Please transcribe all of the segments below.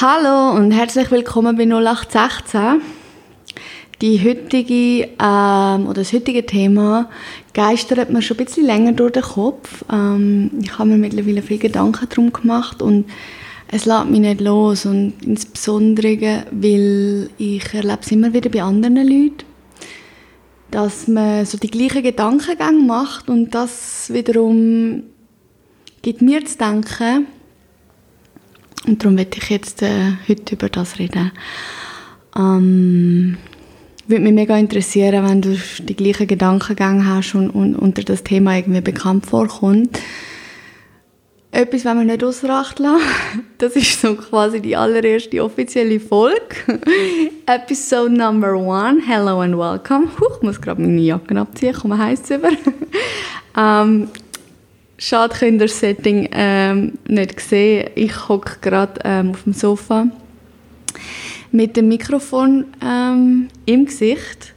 Hallo und herzlich willkommen bei 0816. Die heutige, ähm, oder das heutige Thema geistert mir schon ein bisschen länger durch den Kopf. Ähm, ich habe mir mittlerweile viele Gedanken darum gemacht und es lässt mich nicht los. Und insbesondere, weil ich erlebe es immer wieder bei anderen Leuten, dass man so die gleichen Gedankengänge macht und das wiederum gibt mir zu denken, und darum werde ich jetzt äh, heute über das reden. Ähm, würde mich mega interessieren, wenn du die gleichen Gedankengänge hast und, und unter das Thema irgendwie bekannt vorkommt. Etwas, wenn wir nicht außer Acht lassen. Das ist so quasi die allererste offizielle Folge. Episode number one. Hello and welcome. Huch, ich muss gerade meine Jacke abziehen, komm, heiß über. ähm, Schade, könnt ihr das Setting ähm, nicht sehen. Ich hocke gerade ähm, auf dem Sofa mit dem Mikrofon ähm, im Gesicht.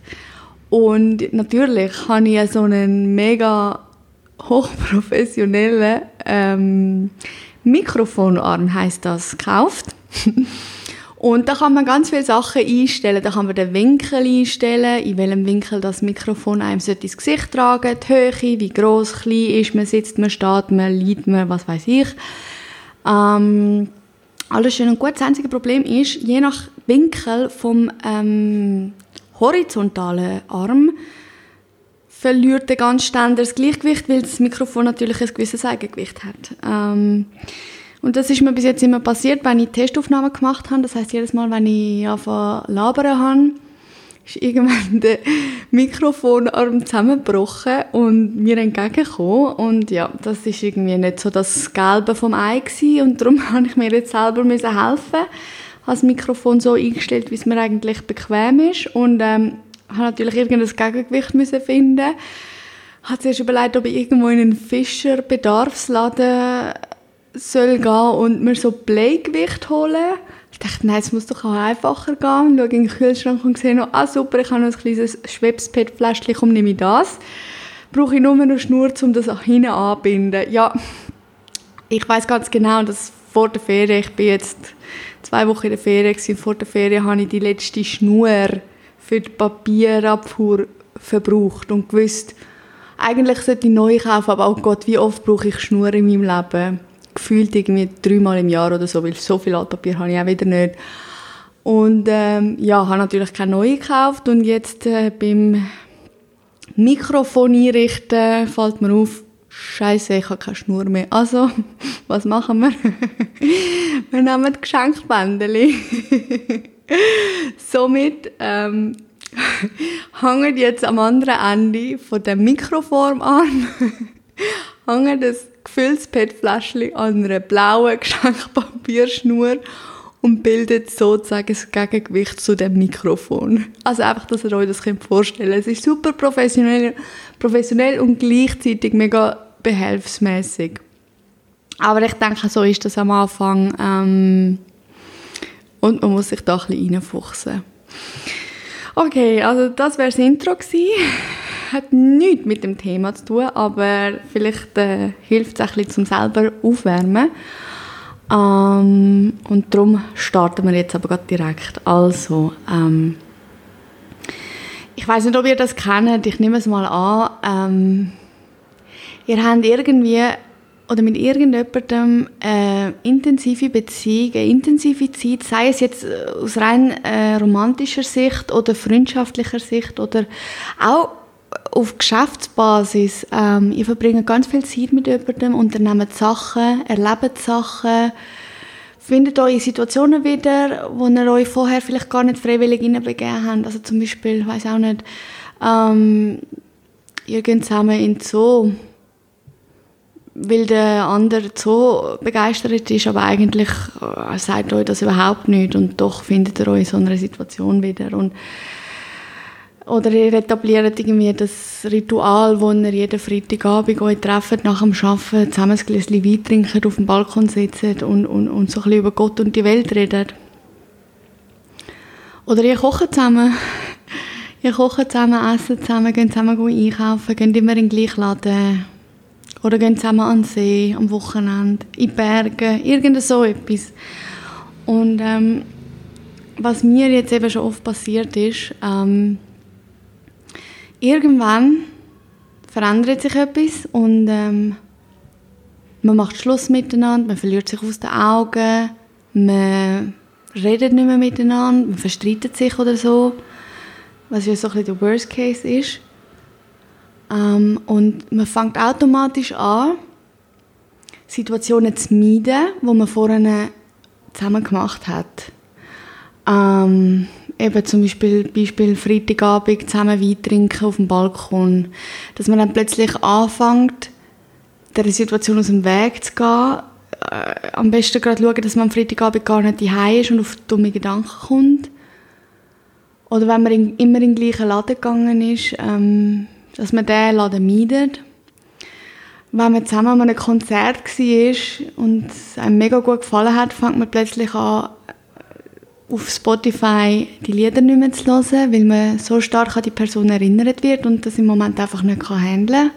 Und natürlich habe ich so einen mega hochprofessionellen ähm, Mikrofonarm, heißt das, gekauft. Und da kann man ganz viele Sachen einstellen. Da kann man den Winkel einstellen, in welchem Winkel das Mikrofon einem ins Gesicht tragen die Höhe, wie groß, klein ist man, sitzt man, steht man, liegt man, was weiß ich. Ähm, alles schön und gut. Das einzige Problem ist, je nach Winkel vom ähm, horizontalen Arm verliert der ganz Ständer das Gleichgewicht, weil das Mikrofon natürlich ein gewisses Eigengewicht hat. Ähm, und das ist mir bis jetzt immer passiert, wenn ich Testaufnahmen gemacht habe. Das heißt jedes Mal, wenn ich anfange labern habe, ist irgendwann der Mikrofonarm zusammengebrochen und mir entgegengekommen. Und ja, das ist irgendwie nicht so das Gelbe vom Ei gewesen. Und darum habe ich mir jetzt selber helfen habe das Mikrofon so eingestellt, wie es mir eigentlich bequem ist. Und ähm, habe natürlich irgendein Gegengewicht müssen finden. Habe zuerst überlegt, ob ich irgendwo in einen Fischer Bedarfsladen soll gehen und mir so Bleigewicht holen. Ich dachte, nein, es muss doch auch einfacher gehen. Ich schaue in den Kühlschrank und sehe noch, ah super, ich habe noch ein kleines Schwebspet-Fläschchen, komm, nehme ich das. Brauche ich nur eine Schnur, um das auch hinten anzubinden. Ja, ich weiß ganz genau, dass vor der Ferien, ich bin jetzt zwei Wochen in der gewesen, vor der Ferien habe ich die letzte Schnur für die Papierabfuhr verbraucht und gewusst, eigentlich sollte ich neu kaufen, aber oh Gott, wie oft brauche ich Schnur in meinem Leben? Gefühlt irgendwie dreimal im Jahr oder so, weil so viel Altpapier habe ich auch wieder nicht. Und ähm, ja, habe natürlich keine neue gekauft und jetzt äh, beim Mikrofon einrichten fällt mir auf, Scheiße, ich habe keine Schnur mehr. Also, was machen wir? wir nehmen Geschenkbändeli. Somit ähm, hängt jetzt am anderen Ende von dem Mikroformarm hängt das gefülltes PET-Fläschchen an einer blauen Geschenkpapierschnur und bildet sozusagen das Gegengewicht zu dem Mikrofon. Also einfach, dass ihr euch das vorstellen könnt. Es ist super professionell, professionell und gleichzeitig mega behelfsmäßig. Aber ich denke, so ist das am Anfang. Ähm, und man muss sich da ein bisschen reinfuchsen. Okay, also das wäre das Intro gewesen hat nichts mit dem Thema zu tun, aber vielleicht äh, hilft es ein bisschen zum selber aufwärmen. Ähm, und darum starten wir jetzt aber gerade direkt. Also, ähm, ich weiß nicht, ob ihr das kennt, ich nehme es mal an. Ähm, ihr habt irgendwie oder mit irgendjemandem äh, intensive Beziehung, eine intensive Zeit, sei es jetzt äh, aus rein äh, romantischer Sicht oder freundschaftlicher Sicht oder auch auf Geschäftsbasis. Ähm, ihr verbringt ganz viel Zeit mit jemandem, unternehmt Sachen, erlebt Sachen, findet euch in Situationen wieder, wo ihr euch vorher vielleicht gar nicht freiwillig hineinbegeben habt. Also zum Beispiel, ich weiß auch nicht, ähm, ihr geht zusammen in den Zoo, weil der andere so begeistert ist, aber eigentlich äh, sagt euch das überhaupt nicht und doch findet ihr euch in so einer Situation wieder. Und oder ihr etabliert irgendwie das Ritual, wo ihr jeden Freitagabend euch trefft, nach dem Arbeiten, zusammen ein Gläschen Wein trinkt, auf dem Balkon sitzt und, und, und so ein über Gott und die Welt redet. Oder ihr kocht zusammen. Ihr kocht zusammen, essen zusammen, geht zusammen einkaufen, geht immer in den gleichen Laden. Oder gehen zusammen an den See, am Wochenende, in die Berge, irgend so etwas. Und ähm, was mir jetzt eben schon oft passiert ist, ähm, irgendwann verändert sich etwas und ähm, man macht Schluss miteinander, man verliert sich aus den Augen, man redet nicht mehr miteinander, man verstreitet sich oder so, was ja so ein bisschen der Worst Case ist. Ähm, und man fängt automatisch an, Situationen zu meiden, die man vorher zusammen gemacht hat. Ähm, eben zum Beispiel, Beispiel Freitagabend zusammen Wein trinken auf dem Balkon. Dass man dann plötzlich anfängt, der Situation aus dem Weg zu gehen. Äh, am besten gerade schauen, dass man am Freitagabend gar nicht daheim ist und auf dumme Gedanken kommt. Oder wenn man in, immer in den gleichen Laden gegangen ist, ähm, dass man diesen Laden meidet. Wenn man zusammen an einem Konzert war und es einem mega gut gefallen hat, fängt man plötzlich an, auf Spotify die Lieder nicht mehr zu hören, weil man so stark an die Person erinnert wird und das im Moment einfach nicht handeln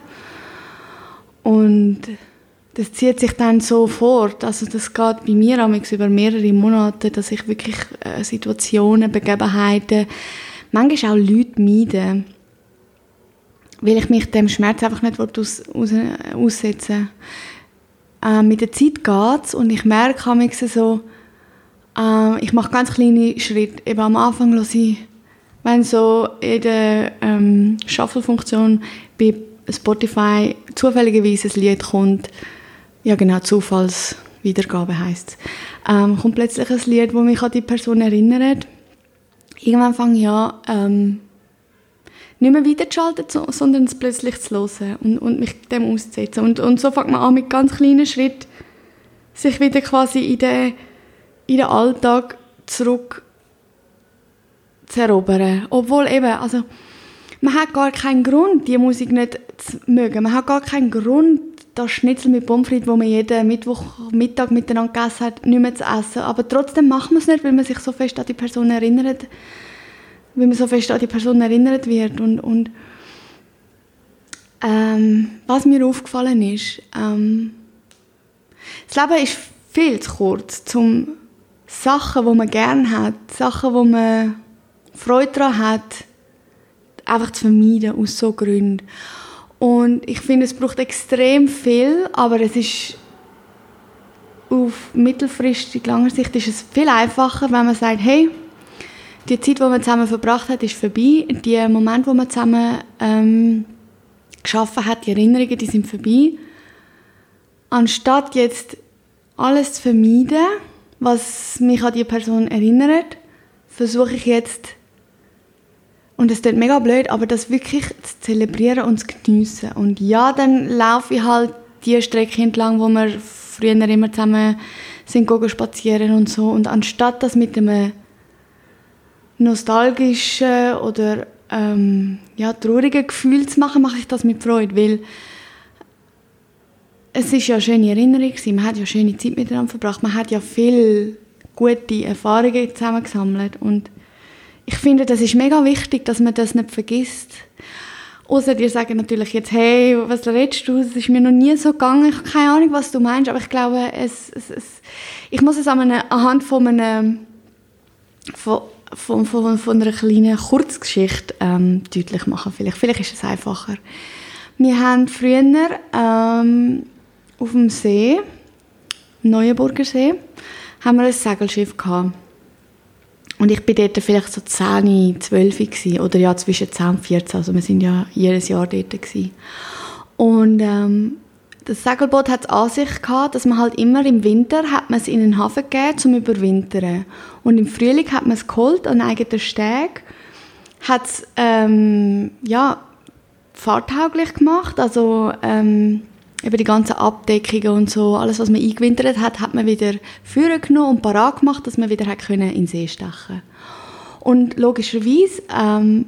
kann. Und das zieht sich dann so fort. Also das geht bei mir über mehrere Monate, dass ich wirklich äh, Situationen, Begebenheiten, manchmal auch Leute meide, weil ich mich dem Schmerz einfach nicht aus, aus, aussetzen äh, Mit der Zeit geht es und ich merke manchmal so, äh, ich mache ganz kleine Schritte. Eben am Anfang lasse ich, wenn so in der ähm, Shuffle-Funktion bei Spotify zufälligerweise ein Lied kommt, ja genau, Zufallswiedergabe heisst ähm, kommt plötzlich ein Lied, das mich an die Person erinnert. Irgendwann fange ich an, ähm, nicht mehr weiterzuschalten, sondern es plötzlich zu hören und, und mich dem auszusetzen. Und, und so fängt man an, mit ganz kleinen Schritten sich wieder quasi in den, in den Alltag zurück zu erobern. Obwohl eben, also man hat gar keinen Grund, die Musik nicht zu mögen. Man hat gar keinen Grund, das Schnitzel mit Pommes frites, das man jeden Mittwochmittag miteinander gegessen hat, nicht mehr zu essen. Aber trotzdem macht man es nicht, weil man sich so fest an die Person erinnert, weil man so fest an die Person erinnert wird. Und, und ähm, was mir aufgefallen ist, ähm, das Leben ist viel zu kurz, um Sachen, die man gerne hat, Sachen, wo man Freude daran hat, einfach zu vermeiden aus so Gründen. Und ich finde, es braucht extrem viel, aber es ist auf mittelfristig, langer Sicht ist es viel einfacher, wenn man sagt, hey, die Zeit, die man zusammen verbracht hat, ist vorbei. Die Momente, die man zusammen ähm, geschaffen hat, die Erinnerungen, die sind vorbei. Anstatt jetzt alles zu vermeiden, was mich an die Person erinnert, versuche ich jetzt und es klingt mega blöd, aber das wirklich zu zelebrieren und zu geniessen. Und ja, dann laufe ich halt die Strecke entlang, wo wir früher immer zusammen sind spazieren und so. Und anstatt das mit einem nostalgischen oder ähm, ja, traurigen Gefühl zu machen, mache ich das mit Freude, weil es ist ja eine schöne Erinnerung man hat ja schöne Zeit miteinander verbracht, man hat ja viele gute Erfahrungen zusammen gesammelt und ich finde, das ist mega wichtig, dass man das nicht vergisst. Außer dir sagen natürlich jetzt, hey, was redest du? Das ist mir noch nie so gegangen. Ich habe keine Ahnung, was du meinst, aber ich glaube, es, es, es ich muss es anhand von einem, von, von, von, von einer kleinen Kurzgeschichte ähm, deutlich machen. Vielleicht, vielleicht ist es einfacher. Wir haben früher ähm, auf dem See, Neuenburger See, haben wir ein Segelschiff gehabt. Und ich bin dort vielleicht so 10, 12 gewesen, oder ja, zwischen 10 und 14, also wir sind ja jedes Jahr dort gewesen. Und ähm, das Segelboot hat es an sich gehabt, dass man halt immer im Winter hat man es in den Hafen gegeben, zum überwintern. Und im Frühling hat man es geholt, an eigenen Steg, hat es, ähm, ja, fahrtauglich gemacht, also ähm, eben die ganzen Abdeckungen und so, alles, was man eingewintert hat, hat man wieder führen genommen und parat gemacht, dass man wieder hat können in den See stechen Und logischerweise, ähm,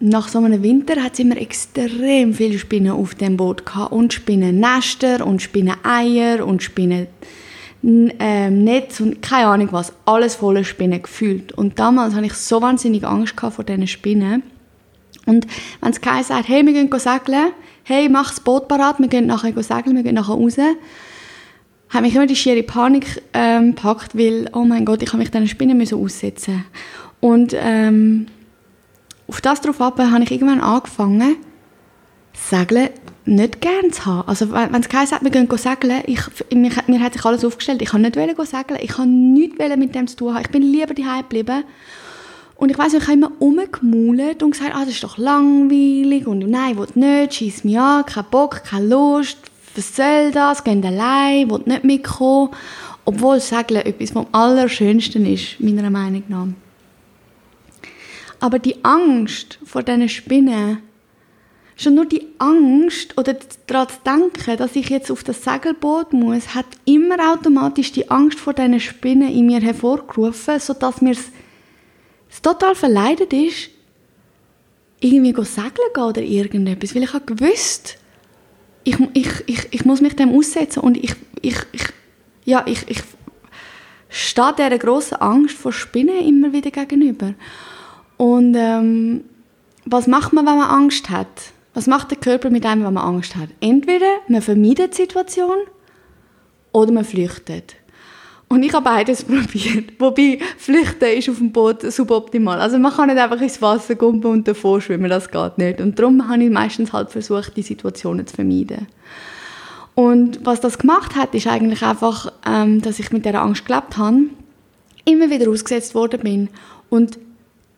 nach so einem Winter hat es immer extrem viele Spinnen auf dem Boot gehabt. Und Spinnennester und Spinneneier und Spinnen ähm, Netz und keine Ahnung was. Alles voller Spinnen gefühlt. Und damals hatte ich so wahnsinnig Angst vor diesen Spinnen. Und wenn es keiner sagt, hey, wir gehen segeln, hey, mach das Boot parat, wir gehen nachher segeln, wir gehen nachher raus, hat mich immer die schiere Panik ähm, gepackt, weil, oh mein Gott, ich habe mich diesen Spinnen müssen aussetzen Und ähm, auf das darauf ab habe ich irgendwann angefangen, Segeln nicht gern zu haben. Also wenn es geheißen hat, wir gehen segeln, ich, mir, mir hat sich alles aufgestellt, ich kann nicht segeln, ich kann nichts mit dem zu tun haben. Ich bin lieber daheim geblieben. Und ich weiß ich habe immer rumgemaulet und gesagt, ah, das ist doch langweilig und nein, ich will nicht, schieß mich an, kein Bock, keine Lust, was soll das, gehen allein, will nicht mitkommen. Obwohl Segeln etwas vom Allerschönsten ist, meiner Meinung nach. Aber die Angst vor diesen Spinnen, schon nur die Angst oder daran zu denken, dass ich jetzt auf das Segelboot muss, hat immer automatisch die Angst vor diesen Spinnen in mir hervorgerufen, sodass mir es total verleidet ist, irgendwie segeln gehen oder irgendetwas, weil ich habe gewusst, ich, ich, ich, ich muss mich dem aussetzen und ich, ich, ich, ja, ich, ich stehe dieser grossen Angst vor Spinnen immer wieder gegenüber. Und ähm, was macht man, wenn man Angst hat? Was macht der Körper mit einem, wenn man Angst hat? Entweder man vermeidet die Situation oder man flüchtet. Und ich habe beides probiert. Wobei, flüchten ist auf dem Boot suboptimal. Also man kann nicht einfach ins Wasser kommen und davor schwimmen, das geht nicht. Und darum habe ich meistens halt versucht, die Situationen zu vermeiden. Und was das gemacht hat, ist eigentlich einfach, ähm, dass ich mit der Angst gelebt habe, immer wieder ausgesetzt worden bin und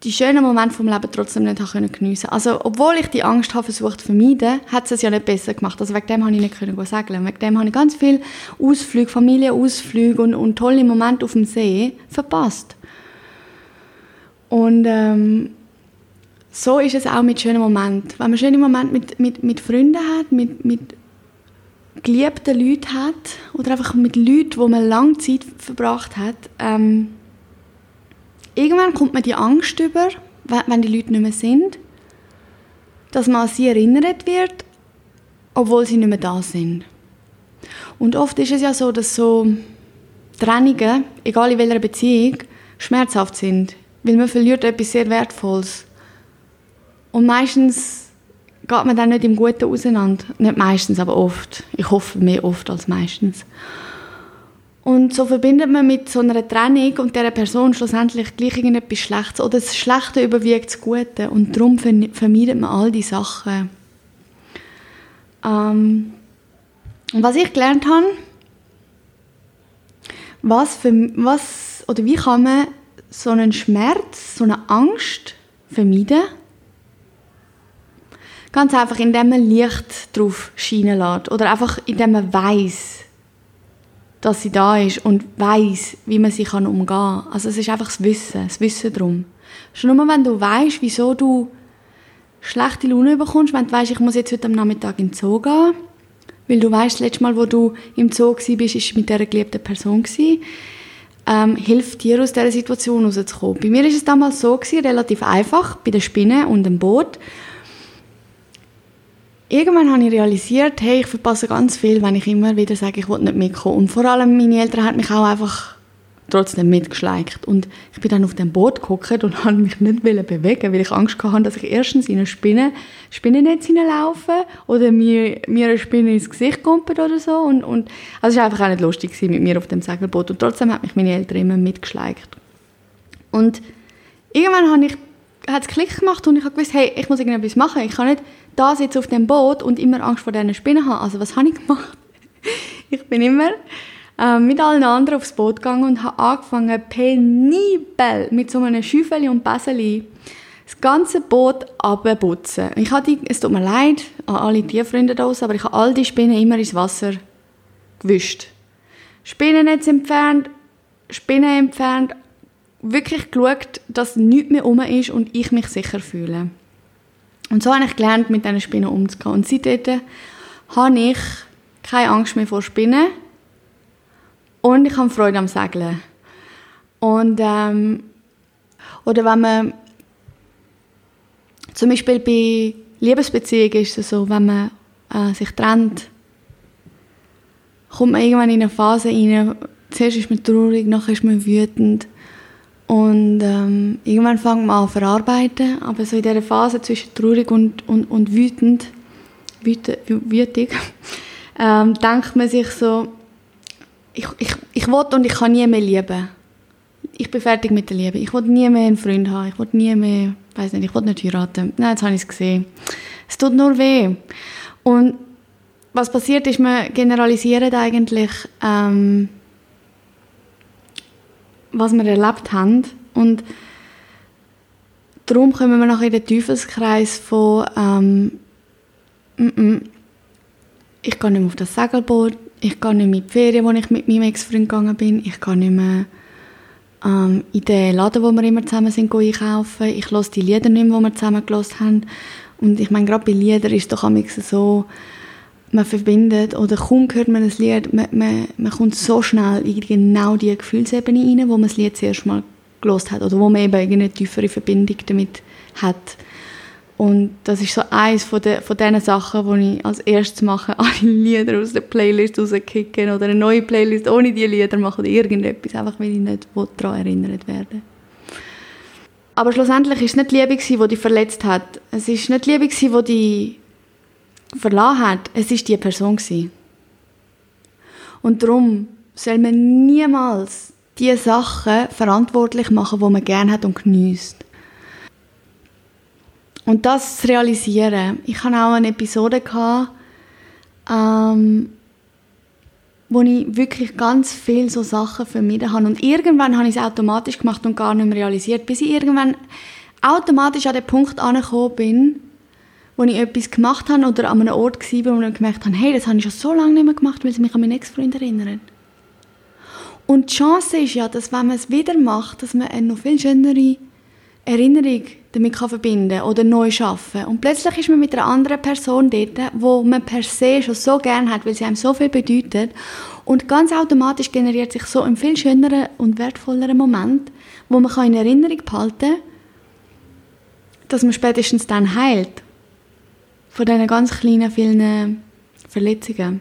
die schönen Momente vom Leben trotzdem nicht geniessen konnte. Also, obwohl ich die Angst habe versucht zu vermeiden, hat es ja nicht besser gemacht. Also, wegen dem habe ich nicht können segeln. Wegen dem habe ich ganz viele Ausflüge, Familienausflüge und, und tolle Momente auf dem See verpasst. Und ähm, so ist es auch mit schönen Momenten. Wenn man schöne Momente mit, mit, mit Freunden hat, mit, mit geliebten Leuten hat oder einfach mit Leuten, wo man lange Zeit verbracht hat, ähm, irgendwann kommt man die Angst über, wenn die Leute nicht mehr sind, dass man an sie erinnert wird, obwohl sie nicht mehr da sind. Und oft ist es ja so, dass so Trennungen, egal in welcher Beziehung, schmerzhaft sind, weil man verliert etwas sehr Wertvolles. Und meistens geht man dann nicht im Guten auseinander. Nicht meistens, aber oft. Ich hoffe mehr oft als meistens. Und so verbindet man mit so einer Trennung und dieser Person schlussendlich gleich irgendetwas Schlechtes. Oder das Schlechte überwiegt das Gute. Und darum vermeidet man all diese Sachen. Ähm, und was ich gelernt habe, was, für, was oder wie kann man so einen Schmerz, so eine Angst vermeiden? Ganz einfach, indem man Licht drauf scheinen lässt. Oder einfach, indem man weiß, dass sie da ist und weiß, wie man sie kann umgehen kann. Also es ist einfach das Wissen, das Wissen darum. Schon nur, wenn du weißt, wieso du schlechte Laune bekommst, wenn du weißt, ich muss jetzt heute am Nachmittag in den Zoo gehen, weil du weißt, das letzte Mal, wo du im Zoo warst, war mit dieser geliebten Person, ähm, hilft dir aus dieser Situation rauszukommen. Bei mir war es damals so, relativ einfach, bei der Spinne und dem Boot irgendwann habe ich realisiert, hey, ich verpasse ganz viel, wenn ich immer wieder sage, ich will nicht mitkommen. Und vor allem meine Eltern haben mich auch einfach trotzdem mitgeschleicht. Und ich bin dann auf dem Boot geguckt und habe mich nicht bewegen, weil ich Angst hatte, dass ich erstens in eine Spinne, Spinnennetz hineinlaufe oder mir, mir eine Spinne ins Gesicht kommt oder so. Und, und, also es war einfach auch nicht lustig mit mir auf dem Segelboot. Und trotzdem hat mich meine Eltern immer mitgeschleicht. Und irgendwann habe ich hat es Klick gemacht und ich habe gewusst, hey, ich muss irgendetwas machen. Ich kann nicht da sitzen auf dem Boot und immer Angst vor diesen Spinnen haben. Also was habe ich gemacht? ich bin immer äh, mit allen anderen aufs Boot gegangen und habe angefangen, penibel mit so einem Schäufeli und Bäseli das ganze Boot abputzen. Ich hatte, es tut mir leid an alle Tierfreunde da aber ich habe all die Spinnen immer ins Wasser gewischt. Spinnennetz entfernt, Spinnen entfernt, wirklich geschaut, dass nichts mehr um ist und ich mich sicher fühle. Und so habe ich gelernt, mit diesen Spinnen umzugehen. Und seitdem habe ich keine Angst mehr vor Spinnen und ich habe Freude am Segeln. Und, ähm, oder wenn man zum Beispiel bei Liebesbeziehungen ist es so, wenn man äh, sich trennt, kommt man irgendwann in eine Phase rein, zuerst ist man traurig, nachher ist man wütend und ähm, irgendwann fängt man an zu verarbeiten, aber so in dieser Phase zwischen traurig und, und, und wütend, wütig, ähm, denkt man sich so, ich, ich, ich will und ich kann nie mehr lieben. Ich bin fertig mit der Liebe. Ich will nie mehr einen Freund haben. Ich will nie mehr, weiß nicht, ich will nicht heiraten. Nein, jetzt habe ich es gesehen. Es tut nur weh. Und was passiert ist, wir generalisieren eigentlich, ähm, was wir erlebt haben. Und darum kommen wir nachher in den Teufelskreis von ähm, m -m, ich gehe nicht mehr auf das Segelboot, ich gehe nicht mehr in die Ferien, wo ich mit meinem Ex-Freund gegangen bin, ich gehe nicht mehr ähm, in den Laden, wo wir immer zusammen sind, einkaufen, ich höre die Lieder nicht mehr, die wir zusammen gehört haben. Und ich meine, gerade bei Liedern ist es doch so, man verbindet oder kaum hört man ein Lied, man, man, man kommt so schnell in genau die Gefühlsebene rein, wo man das Lied zuerst mal gelost hat oder wo man eben eine tiefere Verbindung damit hat. Und das ist so eines von, de, von diesen Sachen, die ich als erstes mache, alle Lieder aus der Playlist rauskicken oder eine neue Playlist ohne diese Lieder machen oder irgendetwas, einfach weil ich nicht daran erinnert werde. Aber schlussendlich war es nicht die Liebe, die dich verletzt hat. Es war nicht die Liebe, die dich verlassen hat. Es war die Person. Und darum soll man niemals die Sachen verantwortlich machen, die man gerne hat und genießt. Und das zu realisieren. Ich hatte auch eine Episode, ähm, wo ich wirklich ganz viel so Sachen vermieden habe. Und irgendwann habe ich es automatisch gemacht und gar nicht mehr realisiert, bis ich irgendwann automatisch an den Punkt angekommen bin, wo ich etwas gemacht habe oder an einem Ort war, wo ich gemerkt habe, hey, das habe ich schon so lange nicht mehr gemacht, weil es mich an meinen Ex-Freund erinnert. Und die Chance ist ja, dass wenn man es wieder macht, dass man eine noch viel schönere Erinnerung damit kann verbinden oder neu schaffen. Und plötzlich ist man mit einer anderen Person dort, wo man per se schon so gern hat, weil sie einem so viel bedeutet. Und ganz automatisch generiert sich so ein viel schöneren und wertvolleren Moment, wo man in Erinnerung behalten kann, dass man spätestens dann heilt. Von diesen ganz kleinen, vielen Verletzungen.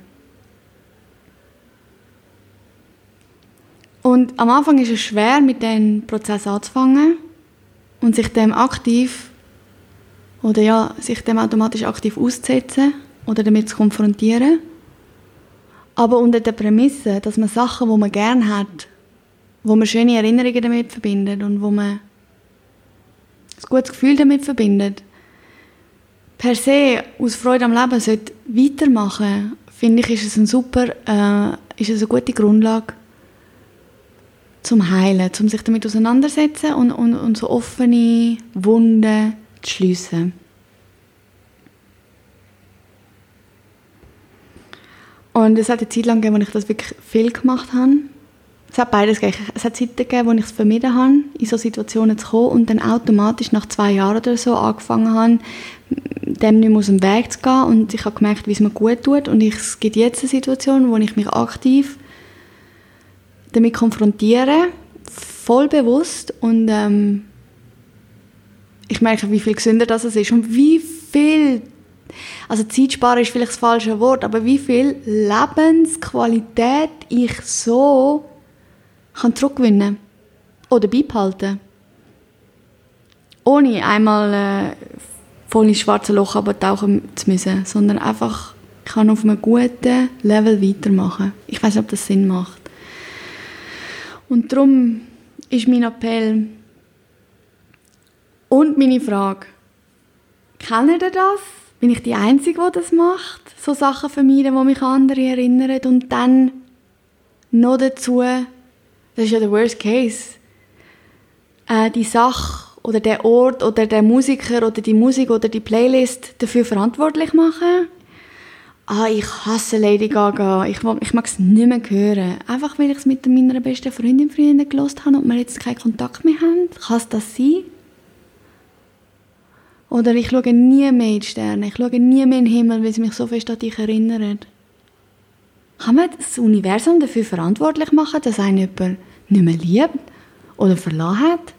Und am Anfang ist es schwer, mit diesem Prozess anzufangen und sich dem aktiv oder ja, sich dem automatisch aktiv auszusetzen oder damit zu konfrontieren. Aber unter der Prämisse, dass man Sachen, wo man gern hat, wo man schöne Erinnerungen damit verbindet und wo man ein gutes Gefühl damit verbindet, per se aus Freude am Leben sollte weitermachen, finde ich, ist es, ein super, äh, ist es eine gute Grundlage zum Heilen, um sich damit auseinandersetzen und, und, und so offene Wunden zu schliessen. Und es hat eine Zeit lang gegeben, wo ich das wirklich viel gemacht habe. Es hat beides gegeben. Es hat Zeiten gegeben, wo ich es vermieden habe, in so Situationen zu kommen und dann automatisch nach zwei Jahren oder so angefangen habe, dem nicht mehr aus dem Weg zu gehen. Und ich habe gemerkt, wie es mir gut tut. Und ich, es gibt jetzt eine Situation, wo ich mich aktiv damit konfrontieren, voll bewusst. Und ähm, ich merke, wie viel gesünder das ist. Und wie viel, also Zeitsparen ist vielleicht das falsche Wort, aber wie viel Lebensqualität ich so kann zurückgewinnen oder beibehalten. Ohne einmal äh, voll ins schwarze Loch tauchen zu müssen, sondern einfach kann auf einem guten Level weitermachen. Ich weiß nicht, ob das Sinn macht. Und darum ist mein Appell und meine Frage, kennt ihr das? Bin ich die Einzige, die das macht? So Sachen vermeiden, die mich an andere erinnern und dann noch dazu, das ist ja der Worst Case, äh, die Sache oder der Ort oder der Musiker oder die Musik oder die Playlist dafür verantwortlich machen ah, ich hasse Lady Gaga, ich, ich mag es nicht mehr hören. Einfach weil ich es mit meiner besten Freundin früher gelost habe und wir jetzt keinen Kontakt mehr haben. Kann es das sein? Oder ich schaue nie mehr in die Sterne, ich schaue nie mehr in den Himmel, weil sie mich so fest an dich erinnern. Kann man das Universum dafür verantwortlich machen, dass einen jemand nicht mehr liebt oder verloren hat?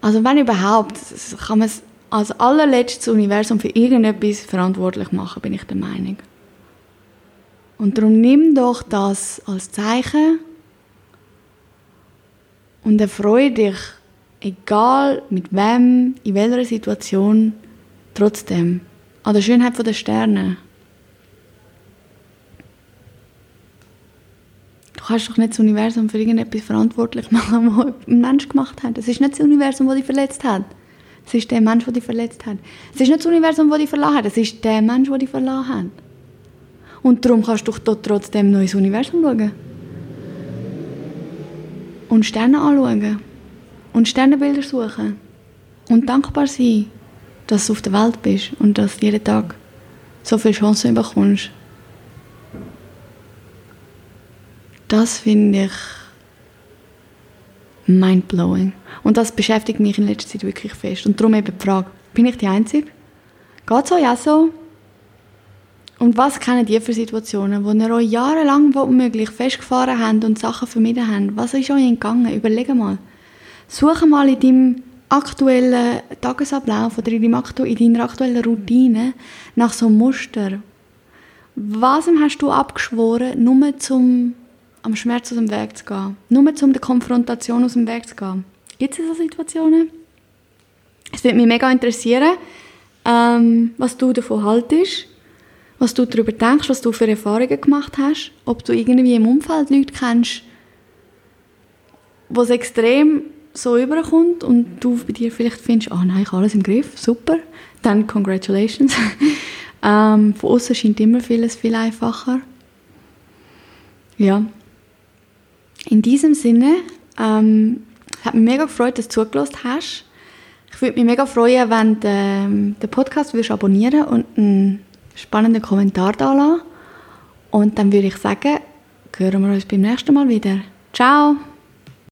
Also wenn überhaupt, kann man es als allerletztes Universum für irgendetwas verantwortlich machen, bin ich der Meinung. Und darum nimm doch das als Zeichen und erfreue dich, egal mit wem, in welcher Situation, trotzdem an der Schönheit der Sterne. Kannst doch nicht das Universum für irgendetwas verantwortlich machen, was ein Mensch gemacht hat. Es ist nicht das Universum, das dich verletzt hat. Es ist der Mensch, der dich verletzt hat. Es ist nicht das Universum, das dich verlassen hat. Es ist der Mensch, der dich verlassen hat. Und darum kannst du doch trotzdem ins Universum schauen. Und Sterne anschauen. Und Sternenbilder suchen. Und dankbar sein, dass du auf der Welt bist und dass du jeden Tag so viele Chancen bekommst. Das finde ich mindblowing. Und das beschäftigt mich in letzter Zeit wirklich fest. Und darum eben die Frage, bin ich die Einzige? Geht es euch auch so? Und was kennen die für Situationen, wo ihr euch jahrelang womöglich festgefahren habt und Sachen vermieden habt? Was ist euch entgangen? Überlege mal. Suche mal in deinem aktuellen Tagesablauf oder in, aktu in deiner aktuellen Routine nach so einem Muster. Was hast du abgeschworen, nur zum am Schmerz aus dem Weg zu gehen? Nur um der Konfrontation aus dem Weg zu gehen? Gibt es so Situationen? Es würde mich mega interessieren, ähm, was du davon haltest was du darüber denkst, was du für Erfahrungen gemacht hast, ob du irgendwie im Umfeld Leute kennst, wo es extrem so überkommt und du bei dir vielleicht findest, ah oh nein, ich habe alles im Griff, super, dann congratulations. ähm, von außen scheint immer vieles viel einfacher. Ja. In diesem Sinne, ähm, hat mich mega gefreut, dass du zugelassen hast. Ich würde mich mega freuen, wenn du ähm, den Podcast würdest abonnieren und einen spannenden Kommentar da lassen. Und dann würde ich sagen, hören wir uns beim nächsten Mal wieder. Ciao!